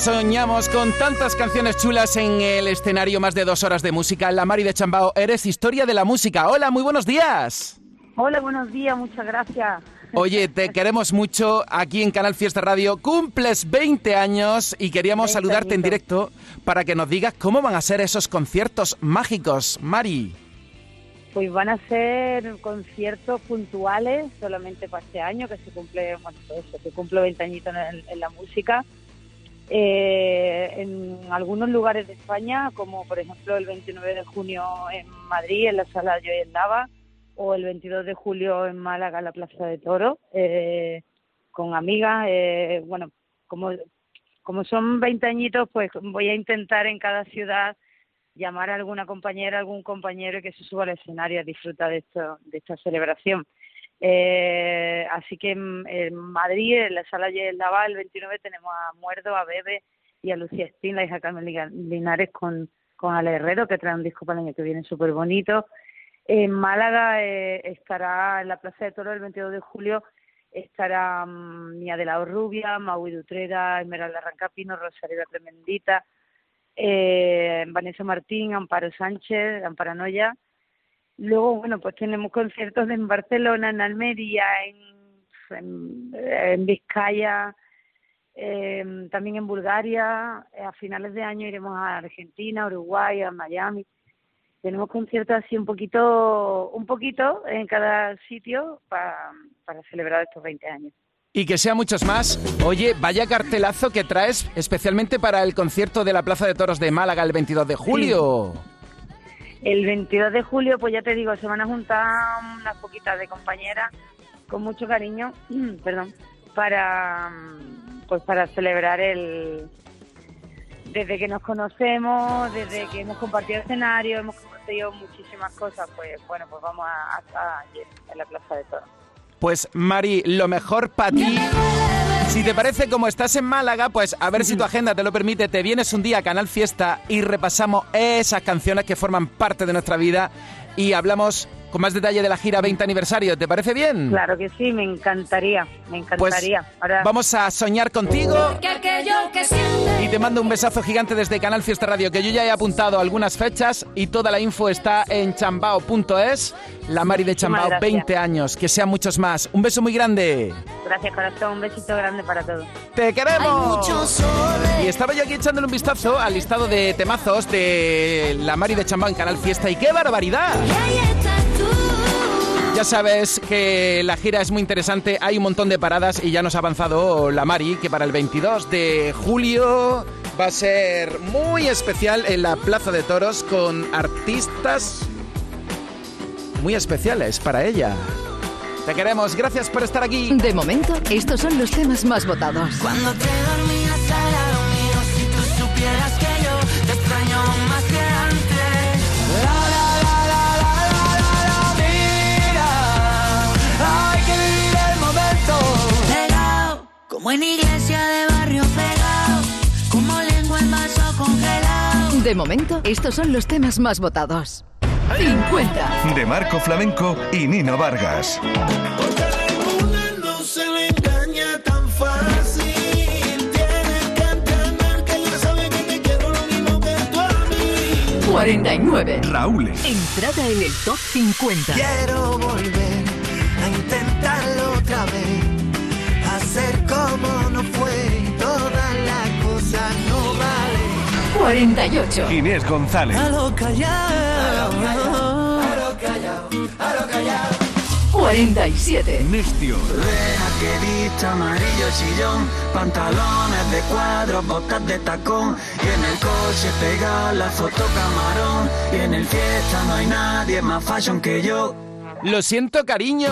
Soñamos con tantas canciones chulas en el escenario, más de dos horas de música. La Mari de Chambao, eres historia de la música. Hola, muy buenos días. Hola, buenos días, muchas gracias. Oye, te queremos mucho aquí en Canal Fiesta Radio. Cumples 20 años y queríamos saludarte en directo para que nos digas cómo van a ser esos conciertos mágicos, Mari. Pues van a ser conciertos puntuales solamente para este año, que se cumple, bueno, pues eso, que cumplo 20 añitos en la música eh, en algunos lugares de España, como por ejemplo el 29 de junio en Madrid, en la sala Joy Lava, o el 22 de julio en Málaga, en la Plaza de Toro, eh, con amigas. Eh, bueno, como, como son 20 añitos, pues voy a intentar en cada ciudad llamar a alguna compañera, algún compañero que se suba al escenario a disfrutar de, esto, de esta celebración. Eh, así que en, Madrid, en la sala de Laval, el 29, tenemos a Muerdo, a Bebe y a Lucía Stin, la hija Carmen Linares, con, con Ale Herrero, que trae un disco para el año que viene súper bonito. En Málaga eh, estará en la Plaza de Toro el 22 de julio, estará um, Mía de la Rubia, Maui Dutrera, Esmeralda Rancapino, Rosario Tremendita, eh, Vanessa Martín, Amparo Sánchez, Amparo Noya Luego, bueno, pues tenemos conciertos en Barcelona, en Almería, en, en, Vizcaya, eh, también en Bulgaria. Eh, a finales de año iremos a Argentina, Uruguay, a Miami. Tenemos conciertos así un poquito, un poquito en cada sitio para para celebrar estos 20 años. Y que sea muchos más. Oye, vaya cartelazo que traes especialmente para el concierto de la Plaza de Toros de Málaga el 22 de julio. El 22 de julio, pues ya te digo, se van a juntar unas poquitas de compañeras con mucho cariño, perdón, para pues para celebrar el desde que nos conocemos, desde que hemos compartido escenario, hemos compartido muchísimas cosas, pues bueno, pues vamos a estar ayer en la Plaza de Toros. Pues Mari, lo mejor para ti. Si te parece como estás en Málaga, pues a ver si tu agenda te lo permite, te vienes un día a Canal Fiesta y repasamos esas canciones que forman parte de nuestra vida y hablamos con más detalle de la gira 20 aniversario. ¿Te parece bien? Claro que sí, me encantaría, me Pues encantaría. vamos a soñar contigo y te mando un besazo gigante desde Canal Fiesta Radio, que yo ya he apuntado algunas fechas y toda la info está en chambao.es. La Mari de Chambao, gracias. 20 años, que sean muchos más. Un beso muy grande. Gracias, corazón, un besito grande para todos. ¡Te queremos! Y estaba yo aquí echándole un vistazo al listado de temazos de la Mari de Chambao en Canal Fiesta y ¡qué barbaridad! Ya sabes que la gira es muy interesante, hay un montón de paradas y ya nos ha avanzado la Mari que para el 22 de julio va a ser muy especial en la Plaza de Toros con artistas muy especiales para ella. Te queremos, gracias por estar aquí. De momento, estos son los temas más votados. Cuando te dormías al lado mío, si tú supieras como en iglesia de barrio pegado, como lengua en vaso congelado. De momento, estos son los temas más votados. 50. De Marco Flamenco y Nino Vargas. Porque a la luna no se le engaña tan fácil. Tienes que entender que ella sabe que te quiero lo mismo que tú a mí. 49. Raúl. Entrada en el top 50. Quiero volver a intentarlo otra vez, hacer como no fue, todas las cosas no valen. 48. Inés González. A lo callado, a lo callado, a lo callado. 47. Nestio. Deja que vista amarillo chillón, pantalones de cuadros, botas de tacón, y en el coche pega la foto camarón, y en el fiesta no hay nadie más fashion que yo. Lo siento, cariño.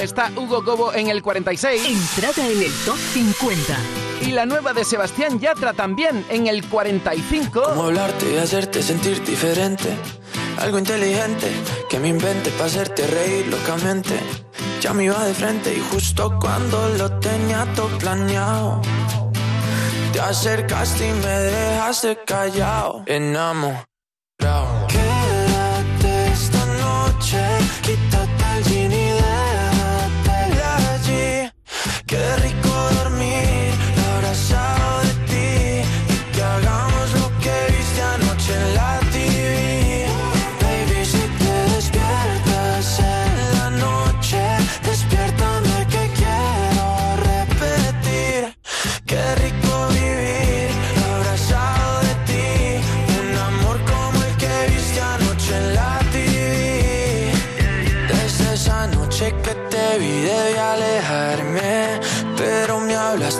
Está Hugo Cobo en el 46 Entrada en el top 50. y la nueva de Sebastián Yatra también en el 45. Cómo hablarte y hacerte sentir diferente. Algo inteligente que me invente para hacerte reír locamente. Ya me iba de frente y justo cuando lo tenía todo planeado. Te acercaste y me dejaste callado. Enamorado.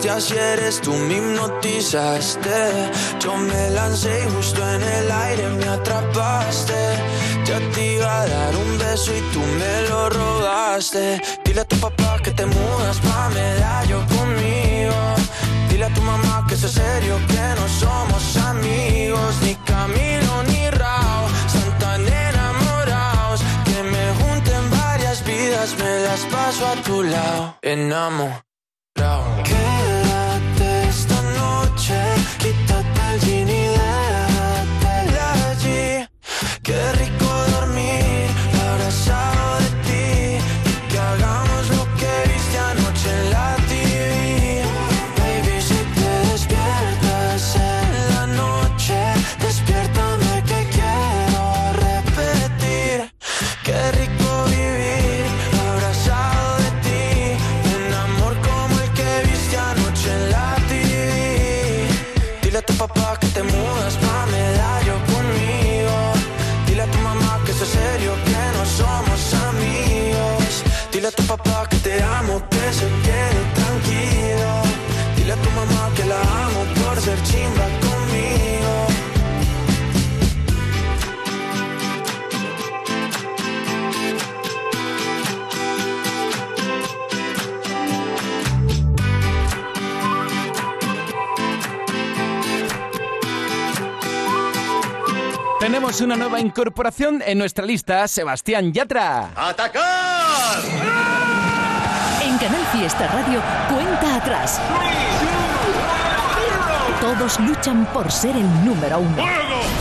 Me hablaste así eres tú me hipnotizaste. Yo me lancé y justo en el aire me atrapaste. Ya te iba a dar un beso y tú me lo robaste. Dile a tu papá que te mudas pa' medallo conmigo. Dile a tu mamá que es serio, que no somos amigos. Ni Camilo ni Rao, están tan enamorados. Que me junten varias vidas, me las paso a tu lado. Enamorado incorporación en nuestra lista, Sebastián Yatra. ¡Atacar! En Canal Fiesta Radio, cuenta atrás. Todos luchan por ser el número uno.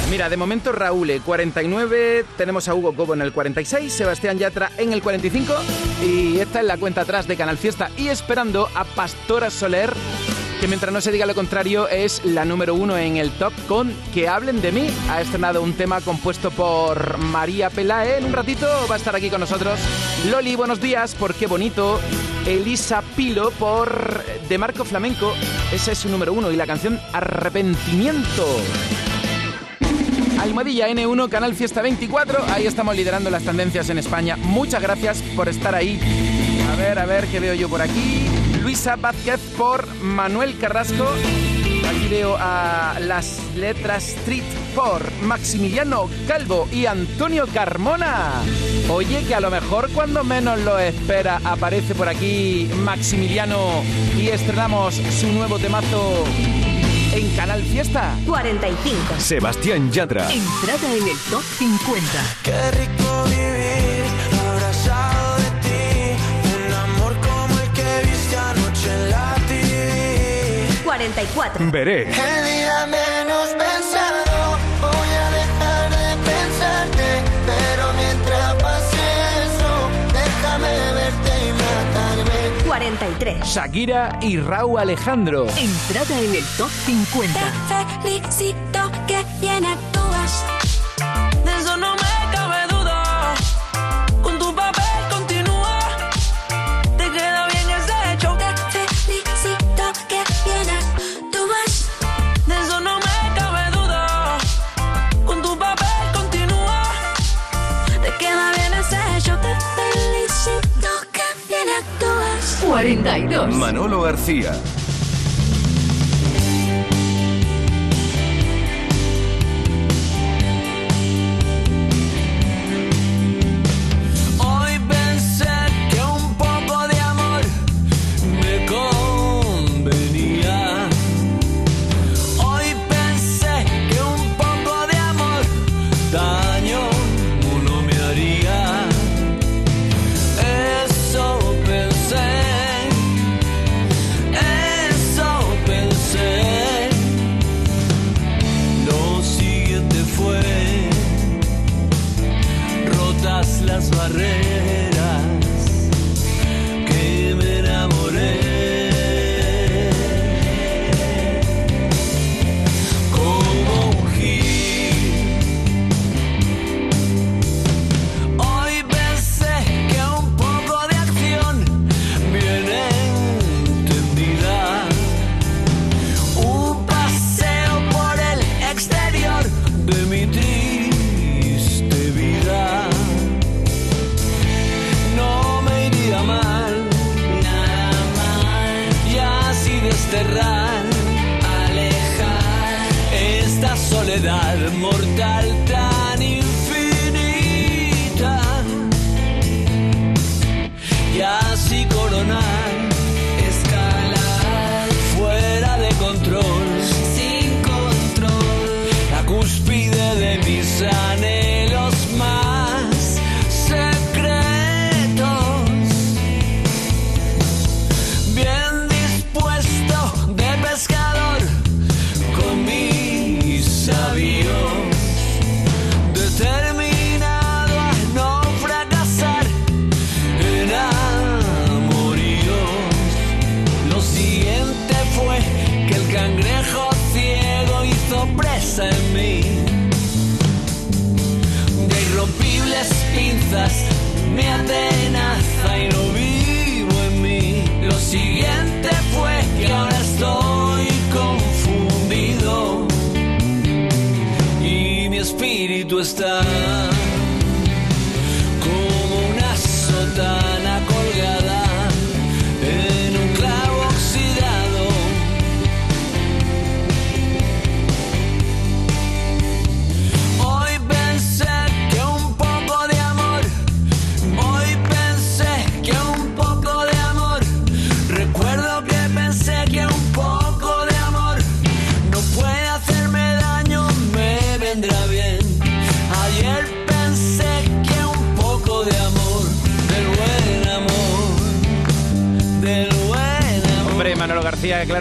Mira, de momento Raúl, eh, 49, tenemos a Hugo Cobo en el 46, Sebastián Yatra en el 45 y esta es la cuenta atrás de Canal Fiesta y esperando a Pastora Soler, que mientras no se diga lo contrario es la número uno en el top con Que hablen de mí. Ha estrenado un tema compuesto por María Pelae. En un ratito va a estar aquí con nosotros Loli, buenos días, por qué bonito. Elisa Pilo por De Marco Flamenco, ese es su número uno y la canción Arrepentimiento. Almohadilla N1, Canal Fiesta 24. Ahí estamos liderando las tendencias en España. Muchas gracias por estar ahí. A ver, a ver qué veo yo por aquí. Luisa Vázquez por Manuel Carrasco. Aquí veo a las letras Street por Maximiliano Calvo y Antonio Carmona. Oye, que a lo mejor cuando menos lo espera aparece por aquí Maximiliano y estrenamos su nuevo temazo en Canal Fiesta. 45. Sebastián Yatra. Entrada en el top 50. Qué rico vivir 44. Veré. El día menos pensado, voy a dejar de pensarte. Pero mientras pase eso, déjame verte y matarme. 43. Shakira y Raúl Alejandro. Entrada en el top 50. felicito que bien 42. Manolo García.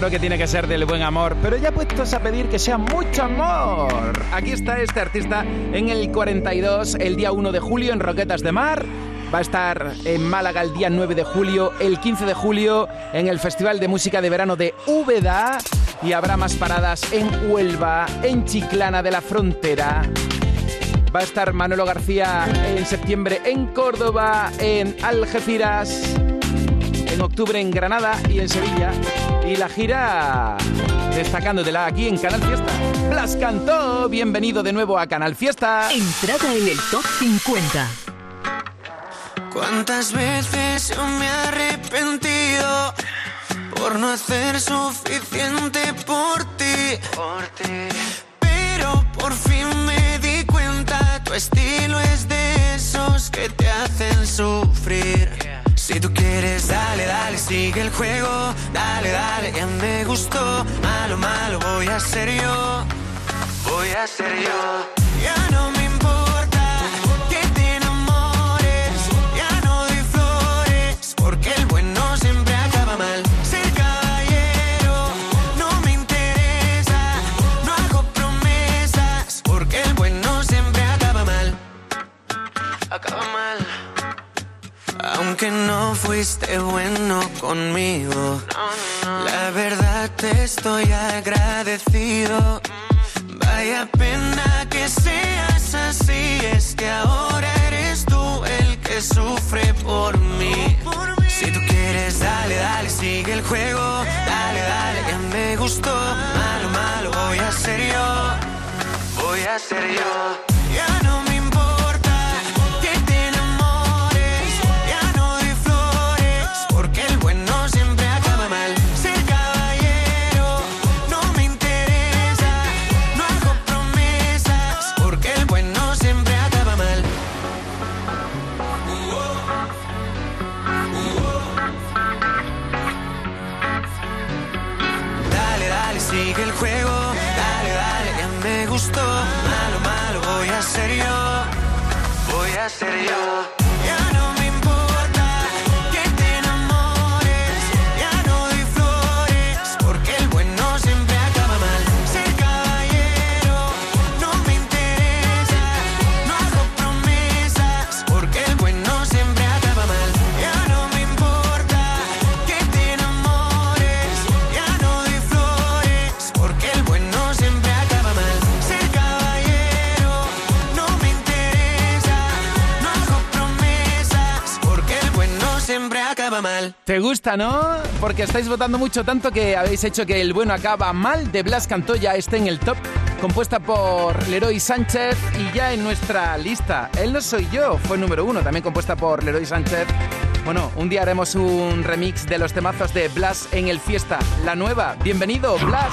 Claro que tiene que ser del buen amor, pero ya puestos a pedir que sea mucho amor. Aquí está este artista en el 42, el día 1 de julio en Roquetas de Mar. Va a estar en Málaga el día 9 de julio, el 15 de julio en el Festival de Música de Verano de Úbeda y habrá más paradas en Huelva, en Chiclana de la Frontera. Va a estar Manolo García en septiembre en Córdoba, en Algeciras, en octubre en Granada y en Sevilla. Y la gira destacándotela aquí en Canal Fiesta. Blas Cantó, bienvenido de nuevo a Canal Fiesta. Entrada en el top 50. ¿Cuántas veces yo me he arrepentido por no hacer suficiente por ti? Por ti. Pero por fin me di cuenta, tu estilo es de esos que te hacen sufrir. Si tú quieres, dale, dale, sigue el juego, dale, dale, ya me gustó. Malo, malo, voy a ser yo, voy a ser yo. Ya no fuiste bueno conmigo, la verdad te estoy agradecido. Vaya pena que seas así, es que ahora eres tú el que sufre por mí. Si tú quieres, dale, dale, sigue el juego, dale, dale, ya me gustó. Malo, malo, voy a ser yo, voy a ser yo. ¿Te gusta, no? Porque estáis votando mucho tanto que habéis hecho que el bueno acaba mal de Blas Cantoya esté en el top, compuesta por Leroy Sánchez y ya en nuestra lista. Él no soy yo, fue número uno, también compuesta por Leroy Sánchez. Bueno, un día haremos un remix de los temazos de Blas en el Fiesta, la nueva. Bienvenido, Blas.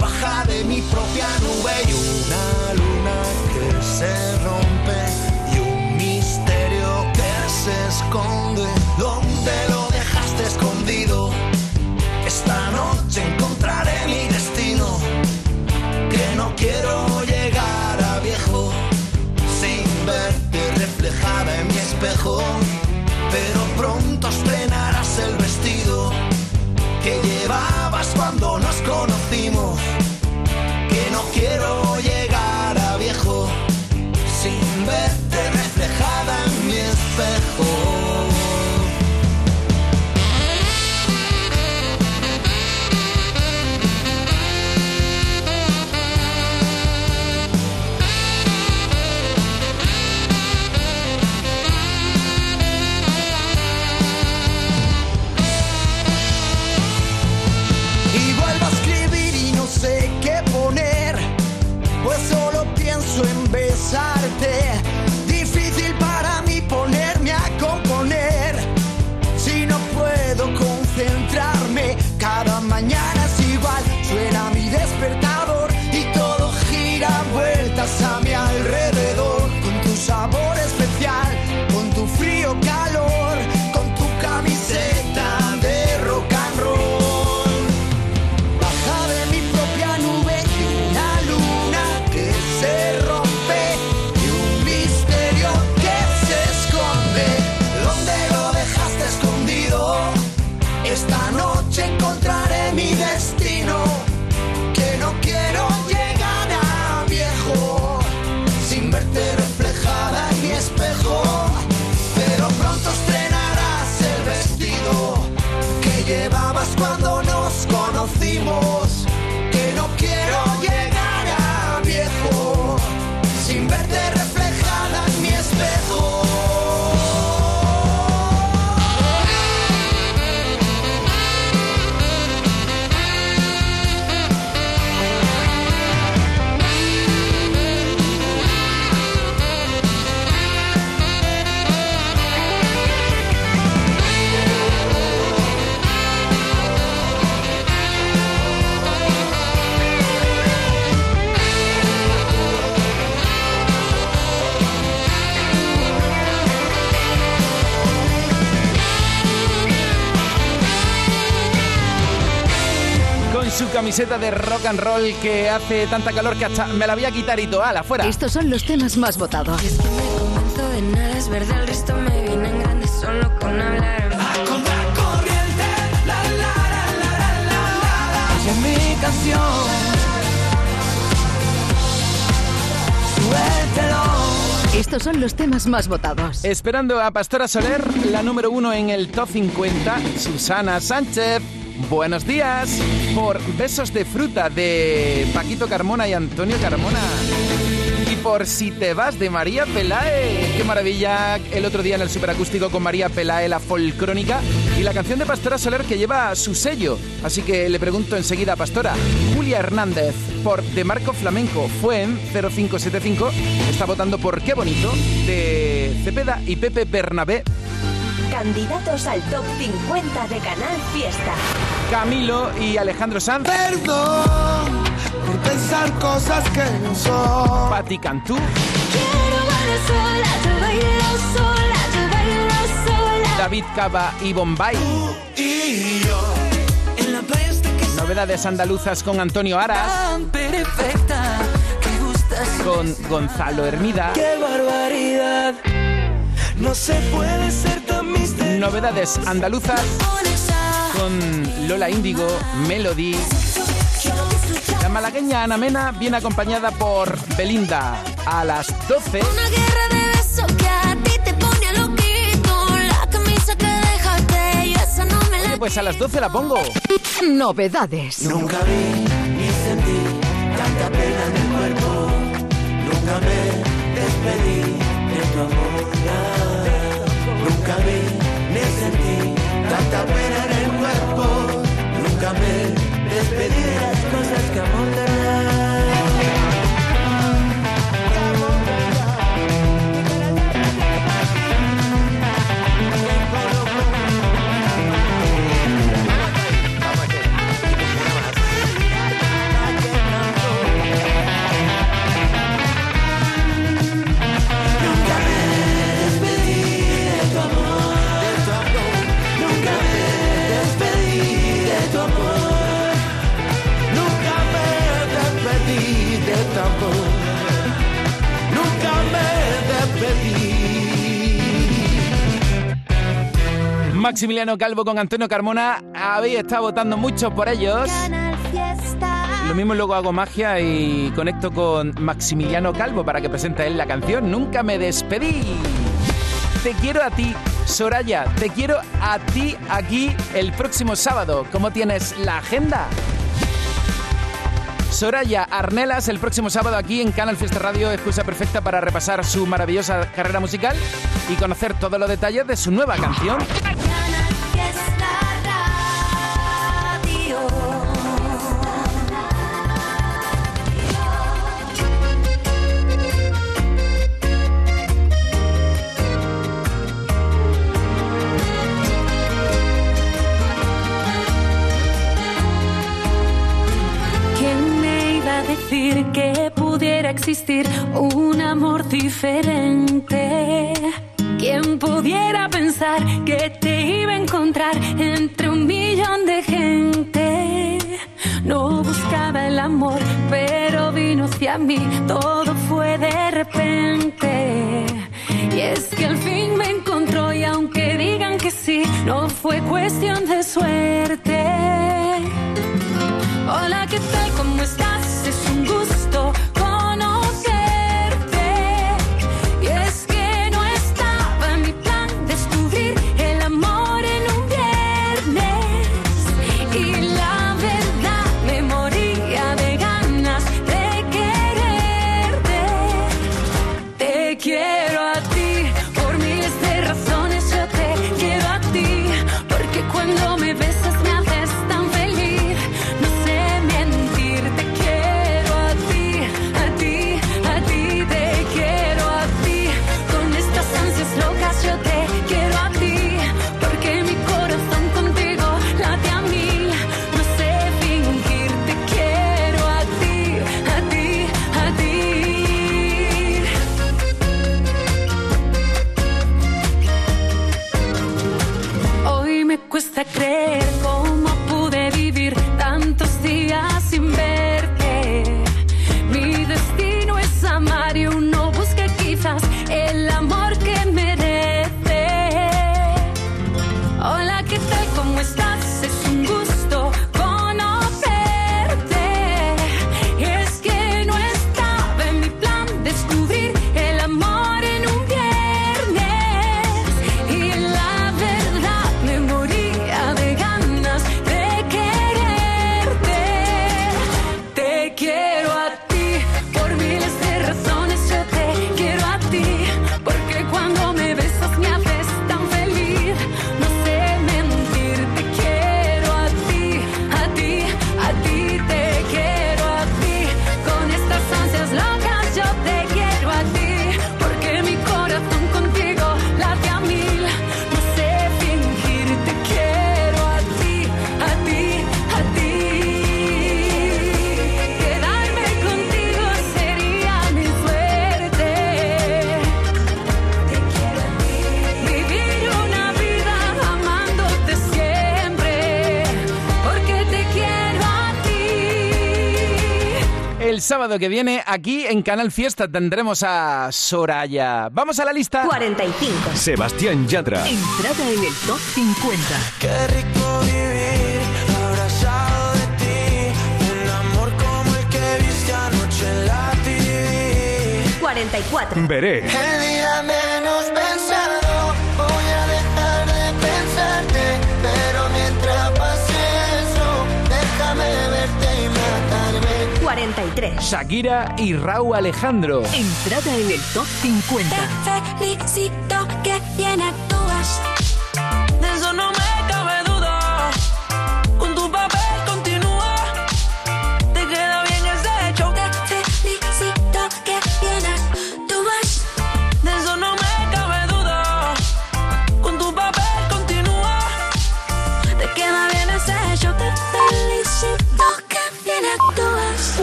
Baja de mi propia nube y una luna que se rompe y un misterio que se esconde. Camiseta de rock and roll que hace tanta calor que hasta me la voy a quitar y toda, afuera. Estos son los temas más votados. convenzo de nada es verdad, el resto me viene en grande solo con hablar. Es mi canción. Suéltelo. Estos son los temas más votados. Esperando a Pastora Soler, la número uno en el top 50, Susana Sánchez. Buenos días por Besos de Fruta de Paquito Carmona y Antonio Carmona. Y por Si te vas de María Pelae. Qué maravilla el otro día en el superacústico con María Pelae, la folcrónica. Y la canción de Pastora Soler que lleva su sello. Así que le pregunto enseguida a Pastora. Julia Hernández por De Marco Flamenco fue en 0575. Está votando por Qué Bonito de Cepeda y Pepe Bernabé. Candidatos al top 50 de Canal Fiesta. Camilo y Alejandro Sanz. Perdón por pensar cosas que no son. Pati Cantú. Quiero bailar sola, yo bailo sola, yo bailo sola. David Cava y Bombay. Y yo en la Novedades andaluzas con Antonio Aras. Tan perfecta que gustas. Con Gonzalo Hermida. ¡Qué barbaridad! No se puede ser misterioso. Novedades andaluzas con Lola Índigo, Melody. La malagueña Ana Mena viene acompañada por Belinda a las 12. Una guerra de besos que a ti te pone loquito. La camisa que dejaste, yo esa no me la Pues a las 12 la pongo. Novedades. Nunca vi ni sentí Maximiliano Calvo con Antonio Carmona. Habéis estado votando mucho por ellos. Lo mismo luego hago magia y conecto con Maximiliano Calvo para que presente él la canción Nunca me despedí. Te quiero a ti, Soraya. Te quiero a ti aquí el próximo sábado. ¿Cómo tienes la agenda? Soraya Arnelas el próximo sábado aquí en Canal Fiesta Radio, excusa perfecta para repasar su maravillosa carrera musical y conocer todos los detalles de su nueva canción. Existir un amor diferente? ¿Quién pudiera pensar que te iba a encontrar entre un millón de gente? No buscaba el amor, pero vino hacia mí, todo fue de repente. Y es que al fin me encontró y aunque digan que sí, no fue cuestión de suerte. Hola, ¿qué tal? ¿Cómo estás? Sábado que viene, aquí en Canal Fiesta, tendremos a Soraya. Vamos a la lista. 45. Sebastián Yatra. Entrada en el top 50. Qué rico vivir abrazado de ti. Un amor como el que viste anoche en la TV. 44. Veré. El día 43. Shakira y Raúl Alejandro. Entrada en el top 50. Te felicito que bien actúas.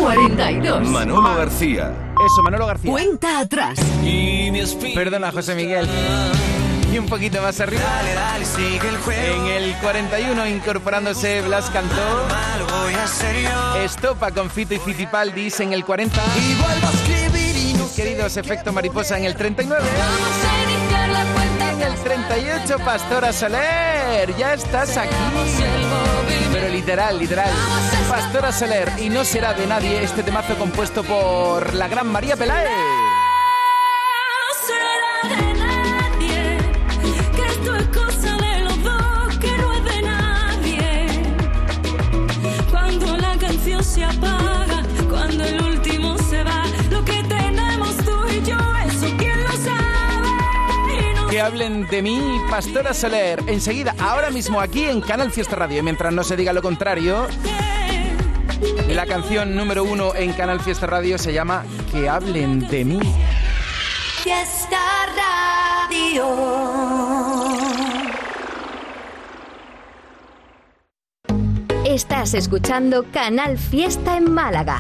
42. Manolo García. Eso, Manolo García. Cuenta atrás. Perdona, José Miguel. Y un poquito más arriba. Dale, dale, sigue el juego. En el 41, incorporándose Blas Cantó. Mal voy a ser yo. Estopa con Fito y Fitipaldis en el 40. Y vuelvo a escribir y no Queridos, efecto mariposa en el 39. 38, Pastora Soler. Ya estás aquí. Pero literal, literal. Pastora Soler. Y no será de nadie este temazo compuesto por la gran María Peláez. Que hablen de mí, Pastora Soler. Enseguida, ahora mismo aquí en Canal Fiesta Radio. Y mientras no se diga lo contrario, la canción número uno en Canal Fiesta Radio se llama Que hablen de mí. Fiesta Radio. Estás escuchando Canal Fiesta en Málaga.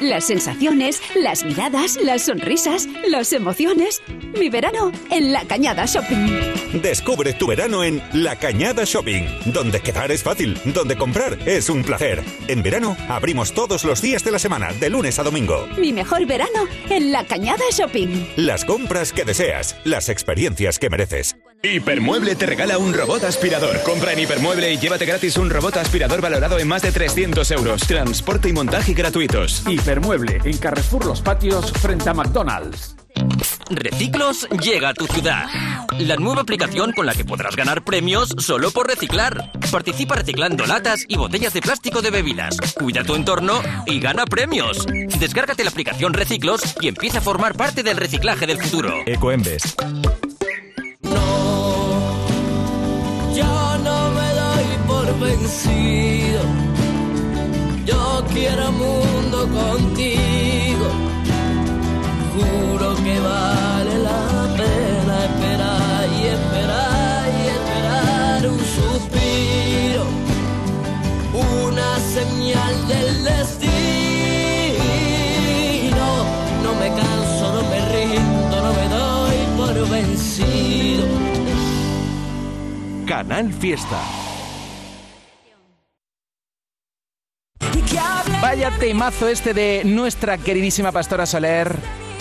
Las sensaciones, las miradas, las sonrisas, las emociones. Mi verano en La Cañada Shopping. Descubre tu verano en La Cañada Shopping, donde quedar es fácil, donde comprar es un placer. En verano abrimos todos los días de la semana, de lunes a domingo. Mi mejor verano en La Cañada Shopping. Las compras que deseas, las experiencias que mereces. Hipermueble te regala un robot aspirador. Compra en Hipermueble y llévate gratis un robot aspirador valorado en más de 300 euros. Transporte y montaje gratuitos. Hipermueble, en Carrefour Los Patios, frente a McDonald's. Reciclos llega a tu ciudad. La nueva aplicación con la que podrás ganar premios solo por reciclar. Participa reciclando latas y botellas de plástico de bebidas. Cuida tu entorno y gana premios. Descárgate la aplicación Reciclos y empieza a formar parte del reciclaje del futuro. Ecoembes. Yo no me doy por vencido. Yo quiero mundo contigo. Juro que vale la pena esperar y esperar y esperar un suspiro. Una señal del destino. No me canso, no me rindo, no me doy por vencido. Canal Fiesta. Vaya temazo este de nuestra queridísima Pastora Soler.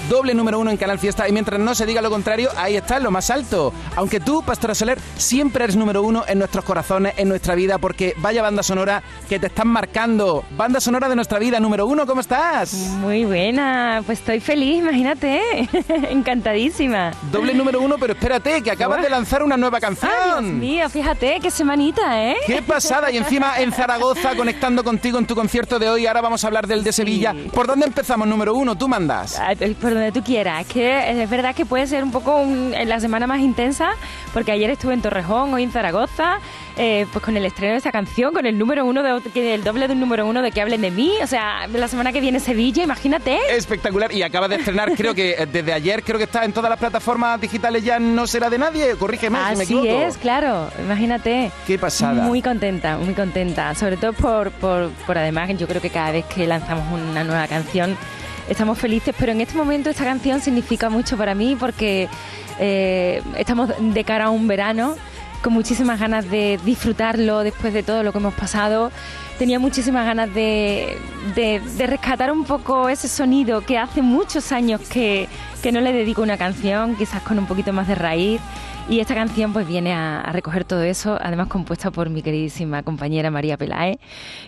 Doble número uno en Canal Fiesta y mientras no se diga lo contrario, ahí está, lo más alto. Aunque tú, Pastora Soler, siempre eres número uno en nuestros corazones, en nuestra vida, porque vaya banda sonora que te están marcando. Banda sonora de nuestra vida, número uno, ¿cómo estás? Muy buena, pues estoy feliz, imagínate. Encantadísima. Doble número uno, pero espérate, que acabas de lanzar una nueva canción. Ay, Dios mío, fíjate, qué semanita, ¿eh? ¡Qué pasada! Y encima en Zaragoza, conectando contigo en tu concierto de hoy. Ahora vamos a hablar del de Sevilla. ¿Por dónde empezamos, número uno? Tú mandas. Ah, el- donde tú quieras. Es que es verdad que puede ser un poco un- en la semana más intensa, porque ayer estuve en Torrejón, hoy en Zaragoza, eh, pues con el estreno de esa canción, con el número uno, de, el doble de un número uno de que hablen de mí. O sea, la semana que viene Sevilla, imagínate. Espectacular. Y acaba de estrenar, creo que eh, desde ayer, creo que está en todas las plataformas digitales ya no será de nadie. Corrígeme si me Así equivoco. es, claro, imagínate. Qué pasada. Muy contenta, muy contenta. Sobre todo por, por, por además, yo creo que cada vez que lanzamos una nueva canción estamos felices, pero en este momento esta canción significa mucho para mí porque eh, estamos de cara a un verano con muchísimas ganas de disfrutarlo después de todo lo que hemos pasado. Tenía muchísimas ganas de, de- de rescatar un poco ese sonido que hace muchos años que, que no le dedico una canción, quizás con un poquito más de raíz. Y esta canción pues viene a, a recoger todo eso, además compuesta por mi queridísima compañera María Pelae,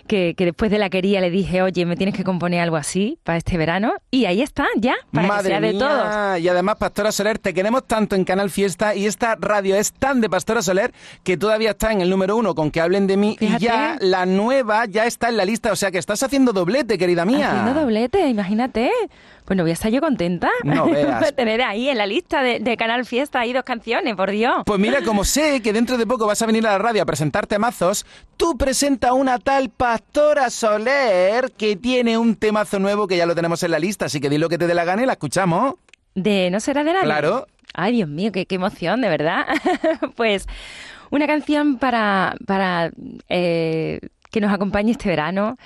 que, que después de la quería le dije, oye, me tienes que componer algo así para este verano. Y ahí está, ya, para que Madre sea de mía. todos. Y además, Pastora Soler, te queremos tanto en Canal Fiesta y esta radio es tan de Pastora Soler que todavía está en el número uno con que hablen de mí Fíjate. y ya la nueva ya está en la lista. O sea que estás haciendo doblete, querida mía. Haciendo doblete, imagínate. Pues no voy a estar yo contenta No veas. de tener ahí en la lista de, de Canal Fiesta ahí dos canciones, por Dios. Pues mira, como sé que dentro de poco vas a venir a la radio a presentarte mazos, tú presenta una tal Pastora Soler que tiene un temazo nuevo que ya lo tenemos en la lista, así que di lo que te dé la gana y la escuchamos. De No será de nadie. Claro. Ay, Dios mío, qué, qué emoción, de verdad. pues una canción para, para eh, que nos acompañe este verano,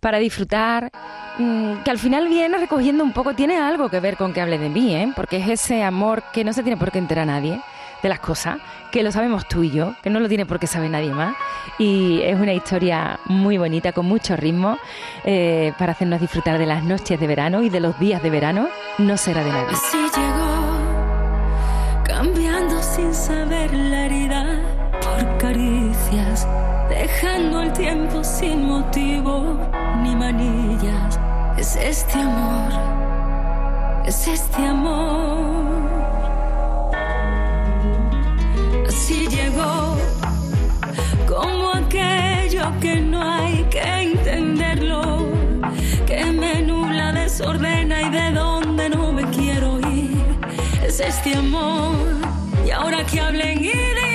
para disfrutar, mm, que al final viene recogiendo un poco, tiene algo que ver con que hable de mí, ¿eh? porque es ese amor que no se tiene por qué enterar nadie de las cosas, que lo sabemos tú y yo, que no lo tiene por qué saber nadie más. Y es una historia muy bonita, con mucho ritmo, eh, para hacernos disfrutar de las noches de verano y de los días de verano. No será de nadie. Así llegó, cambiando sin saber la herida por caricias, dejando el tiempo sin motivo ni manillas. Es este amor, es este amor. Así llegó, como aquello que no hay que entenderlo, que me nubla, desordena y de donde no me quiero ir. Es este amor, y ahora que hablen y digan,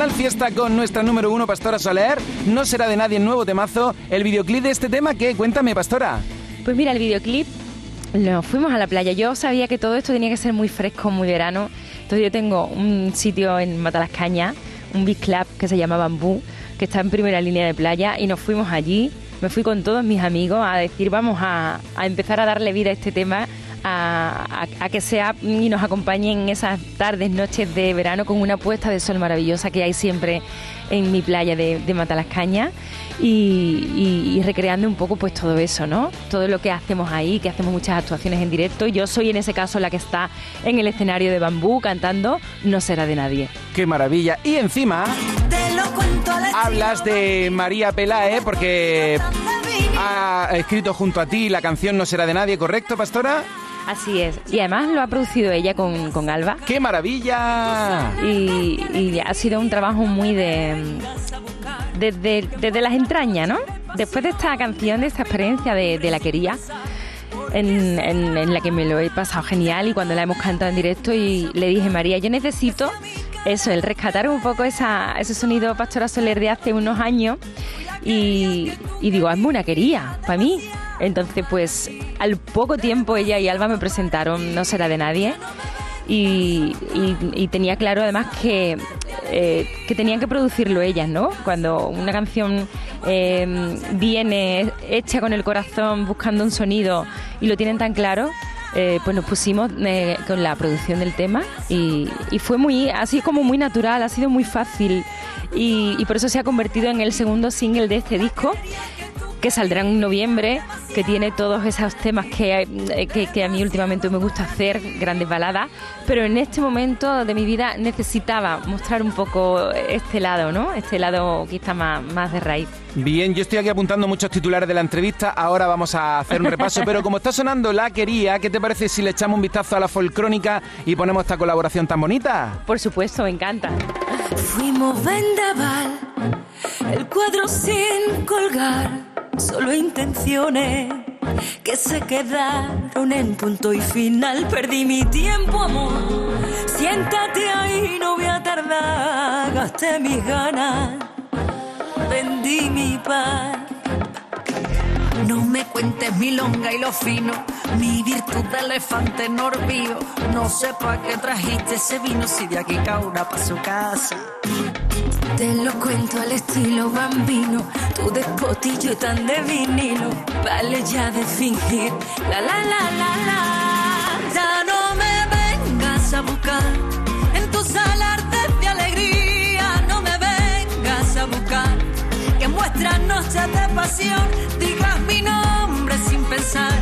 Canal Fiesta con nuestra número uno, Pastora Soler. No será de nadie nuevo temazo. El videoclip de este tema, ¿qué? Cuéntame, Pastora. Pues mira, el videoclip, nos fuimos a la playa. Yo sabía que todo esto tenía que ser muy fresco, muy verano. Entonces yo tengo un sitio en Matalascaña, un big club que se llama Bambú, que está en primera línea de playa y nos fuimos allí. Me fui con todos mis amigos a decir, vamos a empezar a darle vida a este tema, a, a- a que sea y nos acompañe en esas tardes, noches de verano con una puesta de sol maravillosa que hay siempre en mi playa de, de Matalascaña y, y- y recreando un poco pues todo eso, ¿no? Todo lo que hacemos ahí, que hacemos muchas actuaciones en directo. Yo soy en ese caso la que está en el escenario de bambú cantando No será de nadie. ¡Qué maravilla! Y encima hablas de María Pelae porque ha escrito junto a ti la canción No será de nadie, ¿correcto, pastora? Así es. Y además lo ha producido ella con, con Alba. ¡Qué maravilla! Y, y ha sido un trabajo muy de... Desde, desde las entrañas, ¿no? Después de esta canción, de esta experiencia de, de la quería, en, en- en la que me lo he pasado genial y cuando la hemos cantado en directo y le dije, María, yo necesito eso, el rescatar un poco esa, ese sonido Pastora Soler de hace unos años y, y digo, hazme una quería para mí. Entonces, pues al poco tiempo ella y Alba me presentaron No será de nadie. Y, tenía claro además que, eh, que tenían que producirlo ellas, ¿no? Cuando una canción eh, viene hecha con el corazón, buscando un sonido y lo tienen tan claro, eh, pues nos pusimos eh, con la producción del tema y, fue muy, así como muy natural, ha sido muy fácil. Y por eso se ha convertido en el segundo single de este disco que saldrá en noviembre, que tiene todos esos temas que, eh, que, que a mí últimamente me gusta hacer, grandes baladas, pero en este momento de mi vida necesitaba mostrar un poco este lado, ¿no? Este lado quizá más, más de raíz. Bien, yo estoy aquí apuntando muchos titulares de la entrevista, ahora vamos a hacer un repaso, pero como está sonando la quería, ¿qué te parece si le echamos un vistazo a la folcrónica y ponemos esta colaboración tan bonita? Por supuesto, me encanta. Fuimos vendaval, el cuadro sin colgar, solo intenciones que se quedaron en punto y final. Perdí mi tiempo, amor. Siéntate ahí, no voy a tardar. Gasté mis ganas, vendí mi paz. No me cuentes mi longa y lo fino, mi virtud de elefante olvido. No sé pa' qué trajiste ese vino si de aquí caura pa' su casa. Te lo cuento al estilo bambino, tu despotillo tan de vinilo. Vale ya de fingir, la la la la la. Ya no me vengas a buscar en tus alardes de alegría, no me vengas a buscar que en vuestras noches de pasión digas mi nombre sin pensar.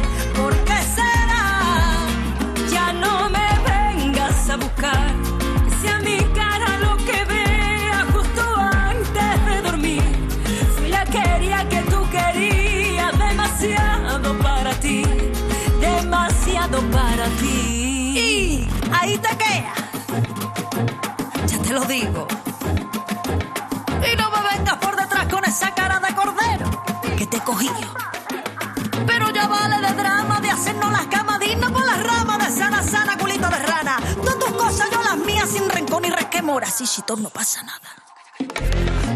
Así, si todo no pasa nada.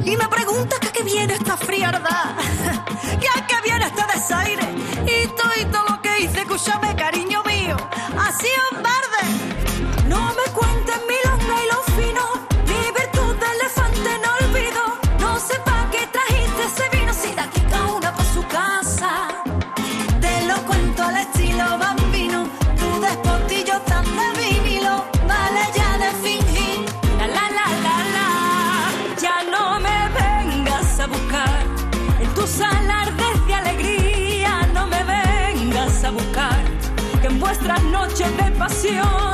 Y me preguntas que a qué viene esta frialdad, que a qué viene este desaire. Y todo, y todo lo que hice, escúchame, cariño mío, así en noches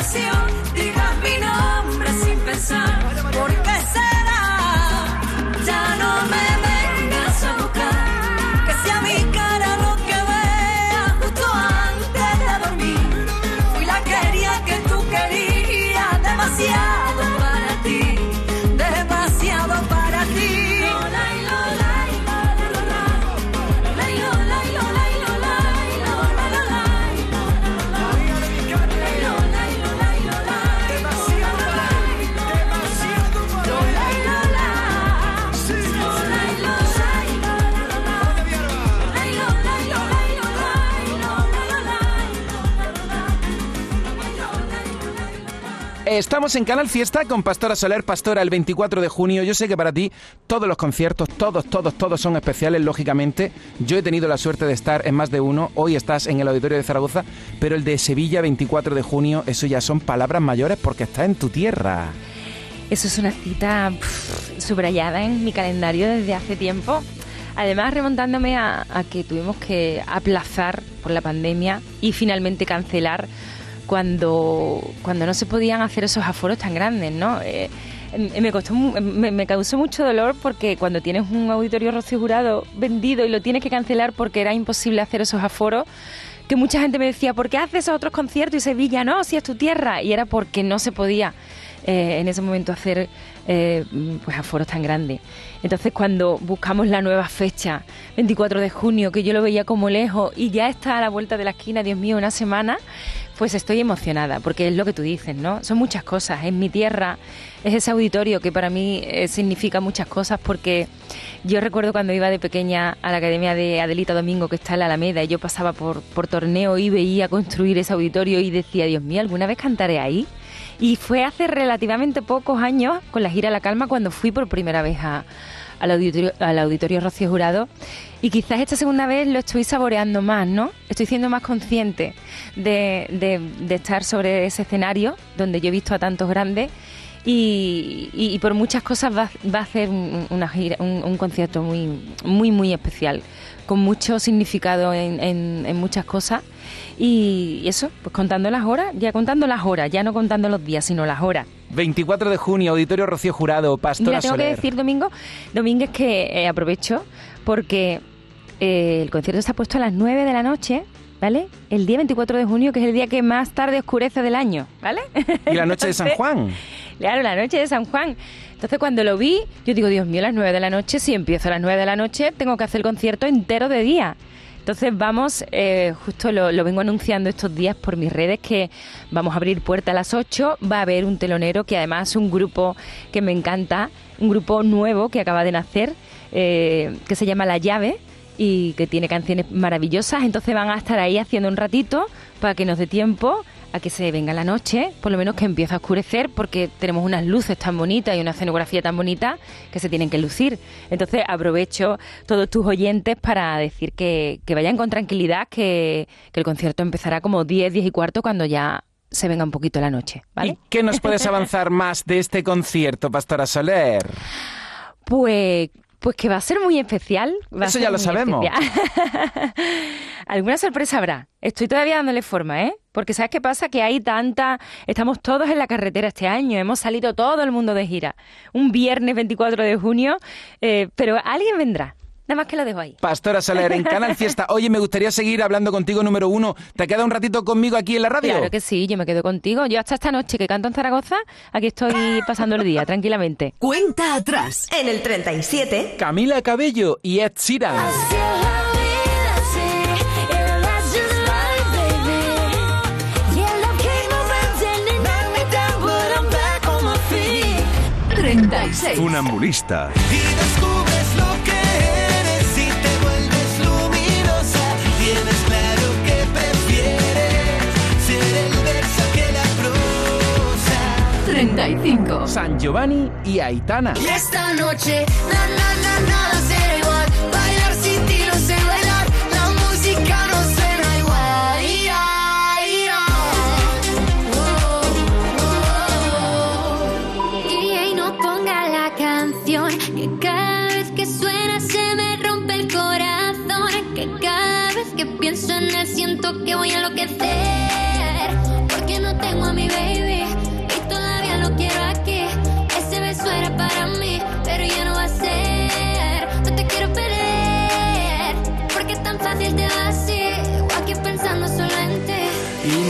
pasión digas mi nombre sin pensar. Estamos en Canal Fiesta con Pastora Soler, Pastora, el 24 de junio. Yo sé que para ti todos los conciertos, todos, todos, todos son especiales, lógicamente. Yo he tenido la suerte de estar en más de uno. Hoy estás en el Auditorio de Zaragoza, pero el de Sevilla, 24 de junio, eso ya son palabras mayores porque está en tu tierra. Eso es una cita subrayada en mi calendario desde hace tiempo. Además, remontándome a que tuvimos que aplazar por la pandemia y finalmente cancelar cuando, cuando no se podían hacer esos aforos tan grandes, ¿no? Eh, eh, me, costó, mu- me, me causó mucho dolor porque cuando tienes un auditorio Rocío Jurado vendido y lo tienes que cancelar porque era imposible hacer esos aforos, que mucha gente me decía, ¿por qué haces otros conciertos y Sevilla no? Si es tu tierra. Y era porque no se podía eh, en ese momento hacer eh, pues aforos tan grandes. Entonces cuando buscamos la nueva fecha, 24 de junio, que yo lo veía como lejos y ya está a la vuelta de la esquina, Dios mío, una semana, pues estoy emocionada, porque es lo que tú dices, ¿no? Son muchas cosas. Es mi tierra, es ese auditorio que para mí eh, significa muchas cosas, porque yo recuerdo cuando iba de pequeña a la academia de Adelita Domingo, que está en la Alameda, y yo pasaba por, torneo y veía construir ese auditorio y decía, Dios mío, ¿alguna vez cantaré ahí? Y fue hace relativamente pocos años, con la gira La Calma, cuando fui por primera vez a, al, auditorio, al auditorio Rocío Jurado. Y quizás esta segunda vez lo estoy saboreando más, ¿no? Estoy siendo más consciente de, de- estar sobre ese escenario donde yo he visto a tantos grandes. Y, y- por muchas cosas va, va a un, un concierto muy, muy, muy especial, con mucho significado en, en- en muchas cosas. Y eso, pues contando las horas, ya contando las horas, ya no contando los días, sino las horas. 24 de junio, Auditorio Rocío Jurado, Pastora Mira, tengo que decir, Domingo, Domínguez, que eh, aprovecho porque eh, el concierto está puesto a las 9 de la noche, ¿vale? El día 24 de junio, que es el día que más tarde oscurece del año, ¿vale? ¿Y la noche de San Juan? Claro, la noche de San Juan. Entonces cuando lo vi, yo digo, Dios mío, a las 9 de la noche, si empiezo a las 9 de la noche, tengo que hacer el concierto entero de día. Entonces vamos, eh, justo lo, vengo anunciando estos días por mis redes, que vamos a abrir puerta a las 8, va a haber un telonero que además es un grupo que me encanta, un grupo nuevo que acaba de nacer, eh, que se llama La Llave y que tiene canciones maravillosas, entonces van a estar ahí haciendo un ratito para que nos dé tiempo a que se venga la noche, por lo menos que empiece a oscurecer, porque tenemos unas luces tan bonitas y una escenografía tan bonita que se tienen que lucir. Entonces aprovecho todos tus oyentes para decir que, que vayan con tranquilidad, que, que el concierto empezará como 10, 10 y cuarto cuando ya se venga un poquito la noche, ¿vale? ¿Y qué nos puedes avanzar más de este concierto, Pastora Soler? Pues, pues que va a ser muy especial. va a Eso ya lo sabemos. Alguna sorpresa habrá. Estoy todavía dándole forma, ¿eh? Porque ¿sabes qué pasa? Que hay tanta... Estamos todos en la carretera este año. Hemos salido todo el mundo de gira. Un viernes 24 de junio. eh, pero alguien vendrá. Nada más que lo dejo ahí. Pastora Soler, en Canal Fiesta. Oye, me gustaría seguir hablando contigo, número uno. ¿Te queda un ratito conmigo aquí en la radio? Claro que sí, yo me quedo contigo. Yo hasta esta noche que canto en Zaragoza, aquí estoy pasando el día, tranquilamente. Cuenta atrás. En el 37. Camila Cabello y Ed Sheeran. 36. Funambulista. 35. San Giovanni y Aitana. Y esta noche, na, na, na, nada será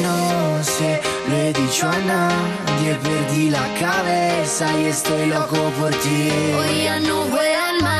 no sé, lo he dicho a nadie, perdí la cabeza y estoy loco por ti. Hoy ya no vuelan mariposas,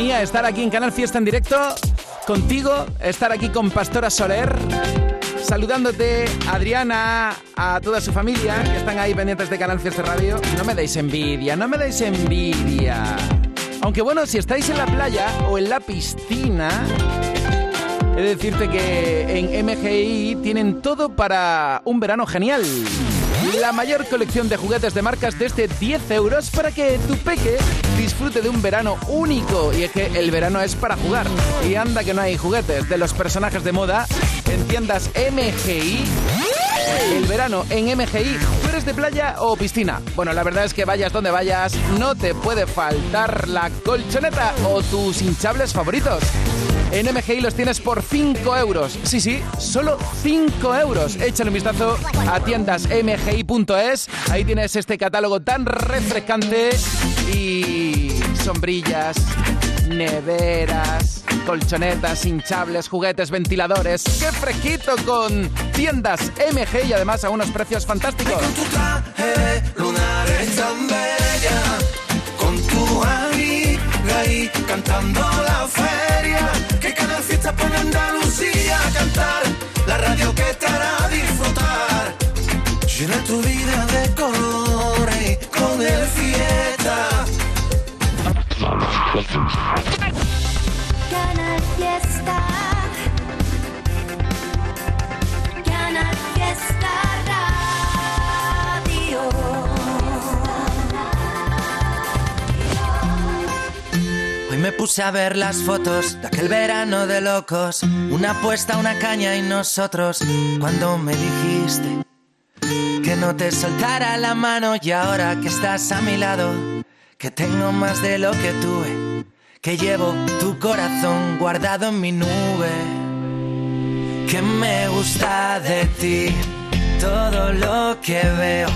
estar aquí en Canal Fiesta en directo contigo, estar aquí con Pastora Soler, saludándote, Adriana, a toda su familia que están ahí pendientes de Canal Fiesta Radio. No me deis envidia, no me deis envidia. Aunque bueno, si estáis en la playa o en la piscina, he de decirte que en MGI tienen todo para un verano genial. La mayor colección de juguetes de marcas desde 10 euros para que tu peque disfrute de un verano único. Y es que el verano es para jugar. Y anda que no hay juguetes de los personajes de moda en tiendas MGI. El verano en MGI, ¿tú eres de playa o piscina? Bueno, la verdad es que vayas donde vayas, no te puede faltar la colchoneta o tus hinchables favoritos. En MGI los tienes por 5 euros. Sí, sí, solo 5 euros. Échale un vistazo a tiendas mgi.es. Ahí tienes este catálogo tan refrescante y sombrillas, neveras, colchonetas, hinchables, juguetes, ventiladores. ¡Qué fresquito con tiendas MGI y además a unos precios fantásticos! traje lunar es tan bella Con tu cantando la feria Que cada fiesta pone Andalucía a cantar La radio que te hará disfrutar Llena tu vida de colores con el fiesta Canal Fiesta. Canal me puse a ver las fotos de aquel verano de locos. Una apuesta, una caña y nosotros. Cuando me dijiste que no te soltara la mano y ahora que estás a mi lado, que tengo más de lo que tuve, que llevo tu corazón guardado en mi nube. Que me gusta de ti todo lo que veo.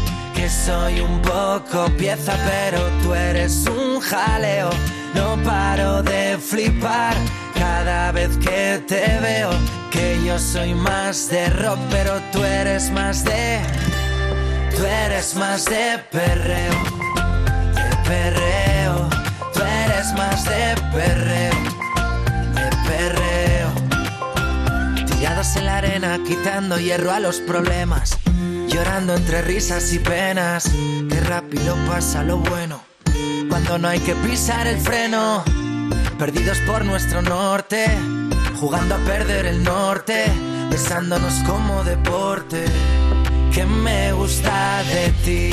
Soy un poco pieza, pero tú eres un jaleo. No paro de flipar cada vez que te veo. Que yo soy más de rock, pero tú eres más de. Tú eres más de perreo. De perreo. Tú eres más de perreo. De perreo. Tirados en la arena, quitando hierro a los problemas. Llorando entre risas y penas. Qué rápido pasa lo bueno. Cuando no hay que pisar el freno. Perdidos por nuestro norte. Jugando a perder el norte. Besándonos como deporte. Que me gusta de ti.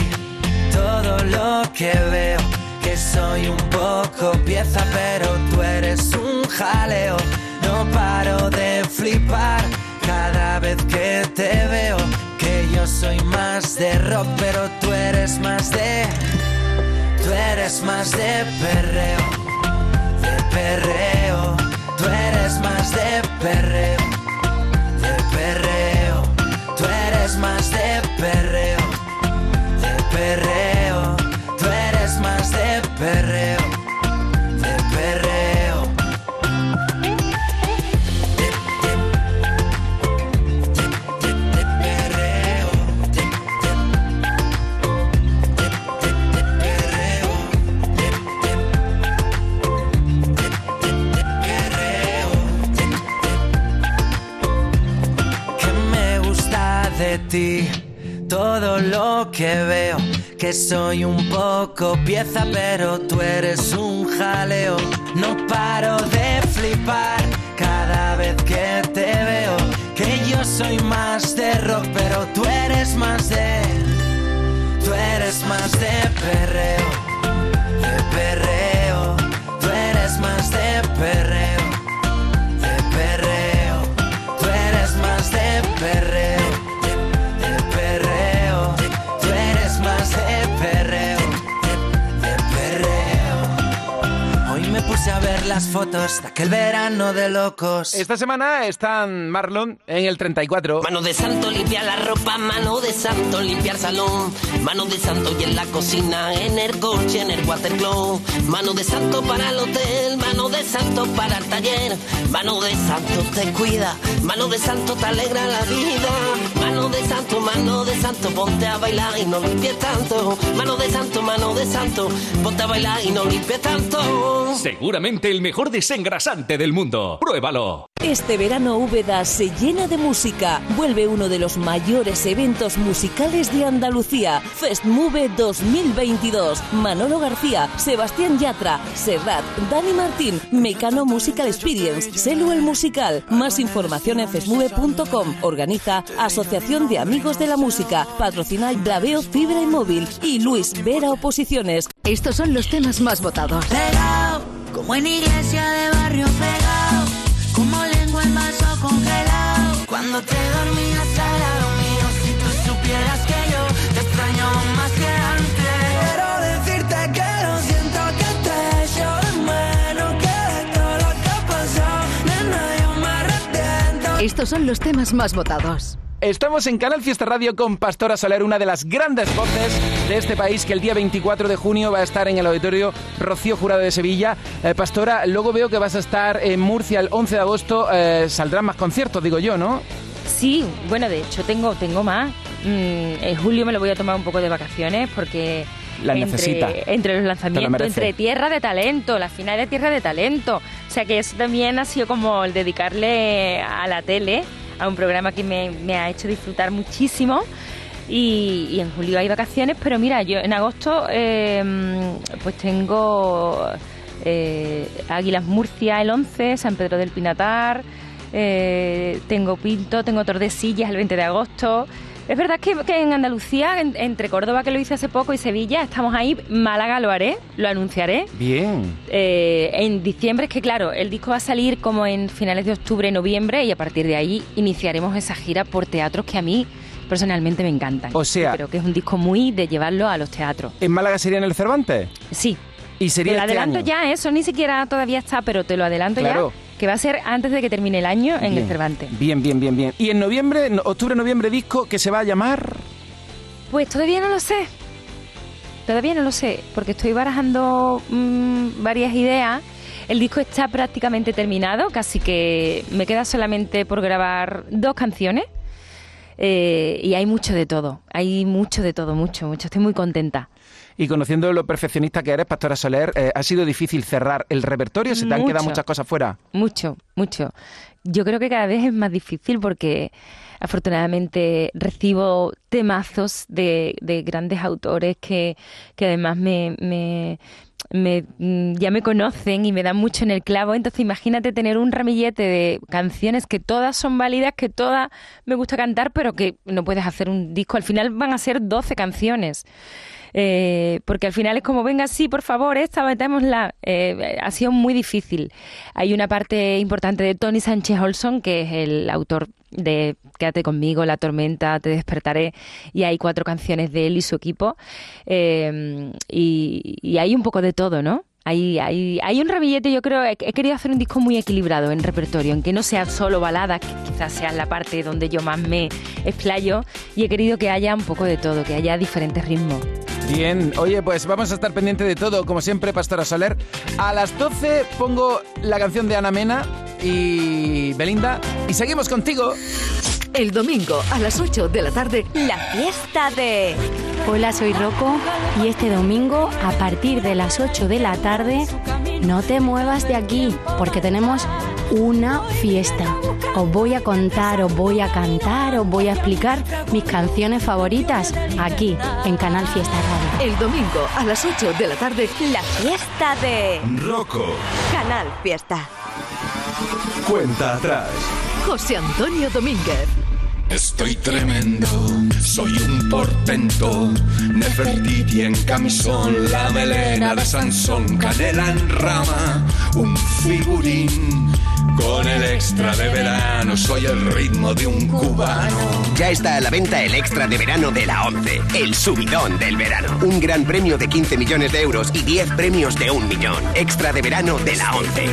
Todo lo que veo. Que soy un poco pieza, pero tú eres un jaleo. No paro de flipar cada vez que te veo. Yo soy más de rock, pero tú eres más de. Tú eres más de perreo. De perreo. Tú eres más de perreo. De perreo. Tú eres más de perreo. De perreo. Todo lo que veo, que soy un poco pieza, pero tú eres un jaleo. No paro de las fotos de aquel verano de locos. Esta semana están Marlon en el 34. Mano de santo limpiar la ropa, mano de santo limpiar salón, mano de santo y en la cocina, en el coche, en el watercloak, mano de santo para el hotel, mano de santo para el taller, mano de santo te cuida, mano de santo te alegra la vida, mano de santo, mano de santo, ponte a bailar y no limpies tanto, mano de santo, mano de santo, ponte a bailar y no limpies tanto. Seguramente el mejor desengrasante del mundo. Pruébalo. Este verano Úbeda se llena de música. Vuelve uno de los mayores eventos musicales de Andalucía, Festmove 2022. Manolo García, Sebastián Yatra, Serrat, Dani Martín, Mecano Musical Experience, Selu el Musical. Más información en festmove.com. Organiza Asociación de Amigos de la Música. Patrocina Blaveo Fibra y Móvil y Luis Vera Oposiciones. Estos son los temas más votados. Pegado, como en iglesia de barrio pegado, como lengua en vaso congelado. Cuando te dormías al lado mío, si tú supieras que yo te extraño más que antes. Quiero decirte que lo siento que te echo de menos que de todo lo que ha pasado, nena, yo me arrepiento. Estos son los temas más votados. Estamos en Canal Fiesta Radio con Pastora Soler, una de las grandes voces de este país que el día 24 de junio va a estar en el auditorio Rocío Jurado de Sevilla. Eh, Pastora, luego veo que vas a estar en Murcia el 11 de agosto. Eh, saldrán más conciertos, digo yo, ¿no? Sí, bueno, de hecho tengo, tengo más. Mm, en julio me lo voy a tomar un poco de vacaciones porque... La entre, necesita. Entre los lo lanzamientos, entre Tierra de Talento, la final de Tierra de Talento. O sea que eso también ha sido como el dedicarle a la tele, a un programa que me, ha hecho disfrutar muchísimo. Y, en julio hay vacaciones, pero mira, yo en agosto eh, pues tengo eh, Águilas Murcia el 11, San Pedro del Pinatar, eh, tengo Pinto, tengo Tordesillas el 20 de agosto. Es verdad que, que en Andalucía, en- entre Córdoba que lo hice hace poco y Sevilla, estamos ahí, Málaga lo haré, lo anunciaré. Bien. Eh, en diciembre es que claro, el disco va a salir como en finales de octubre, noviembre y a partir de ahí iniciaremos esa gira por teatros que a mí personalmente me encantan. O sea- creo que es un disco muy de llevarlo a los teatros. ¿En Málaga sería en el Cervantes? Sí. ¿Y sería te lo este adelanto año? ya, eso ni siquiera todavía está, pero te lo adelanto Claro. ya, que va a ser antes de que termine el año en Bien. el Cervantes. Bien, bien, bien, bien. ¿Y en noviembre, no- octubre, noviembre, disco que se va a llamar? Pues todavía no lo sé. Todavía no lo sé, porque estoy barajando mm, varias ideas. El disco está prácticamente terminado, casi que me queda solamente por grabar dos canciones. Eh, y hay mucho de todo, hay mucho de todo, mucho, mucho. Estoy muy contenta. Y conociendo lo perfeccionista que eres, Pastora Soler, eh, ¿ha sido difícil cerrar el repertorio? ¿Se te han quedado muchas cosas fuera? Mucho, mucho. Yo creo que cada vez es más difícil porque afortunadamente recibo temazos de, de grandes autores que, que además me, me- me- mm, ya me conocen y me dan mucho en el clavo. Entonces imagínate tener un ramillete de canciones que todas son válidas, que todas me gusta cantar, pero que no puedes hacer un disco. Al final van a ser 12 canciones. Eh, porque al final es como, venga, sí, por favor, esta, metémosla. Eh, ha sido muy difícil. Hay una parte importante de Tony Sánchez Olson, que es el autor de Quédate conmigo, La tormenta, Te despertaré, y hay cuatro canciones de él y su equipo. Eh, y, hay un poco de todo, ¿no? Hay, hay, hay un ramillete, yo creo, he, he querido hacer un disco muy equilibrado en repertorio, en que no sea solo baladas, que quizás sea la parte donde yo más me explayo, y he querido que haya un poco de todo, que haya diferentes ritmos. Bien, oye, pues vamos a estar pendiente de todo, como siempre, Pastora Soler. A las 12 pongo la canción de Ana Mena y Belinda y seguimos contigo. El domingo a las 8 de la tarde, la fiesta de... Hola, soy Rocco y este domingo a partir de las 8 de la tarde no te muevas de aquí porque tenemos una fiesta. Os voy a contar, os voy a cantar, os voy a explicar mis canciones favoritas aquí en Canal Fiesta Radio. El domingo a las 8 de la tarde, La fiesta de Rocco. Canal Fiesta. Cuenta atrás. José Antonio Domínguez. Estoy tremendo, soy un portento. Nefertiti en camisón, la melena de Sansón, canela en rama, un figurín. Con el extra de verano, soy el ritmo de un cubano. Ya está a la venta el extra de verano de la 11, el subidón del verano. Un gran premio de 15 millones de euros y 10 premios de un millón. Extra de verano de la 11.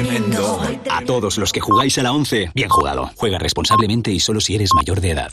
A todos los que jugáis a la 11, bien jugado. Juega responsablemente y solo si eres mayor de edad.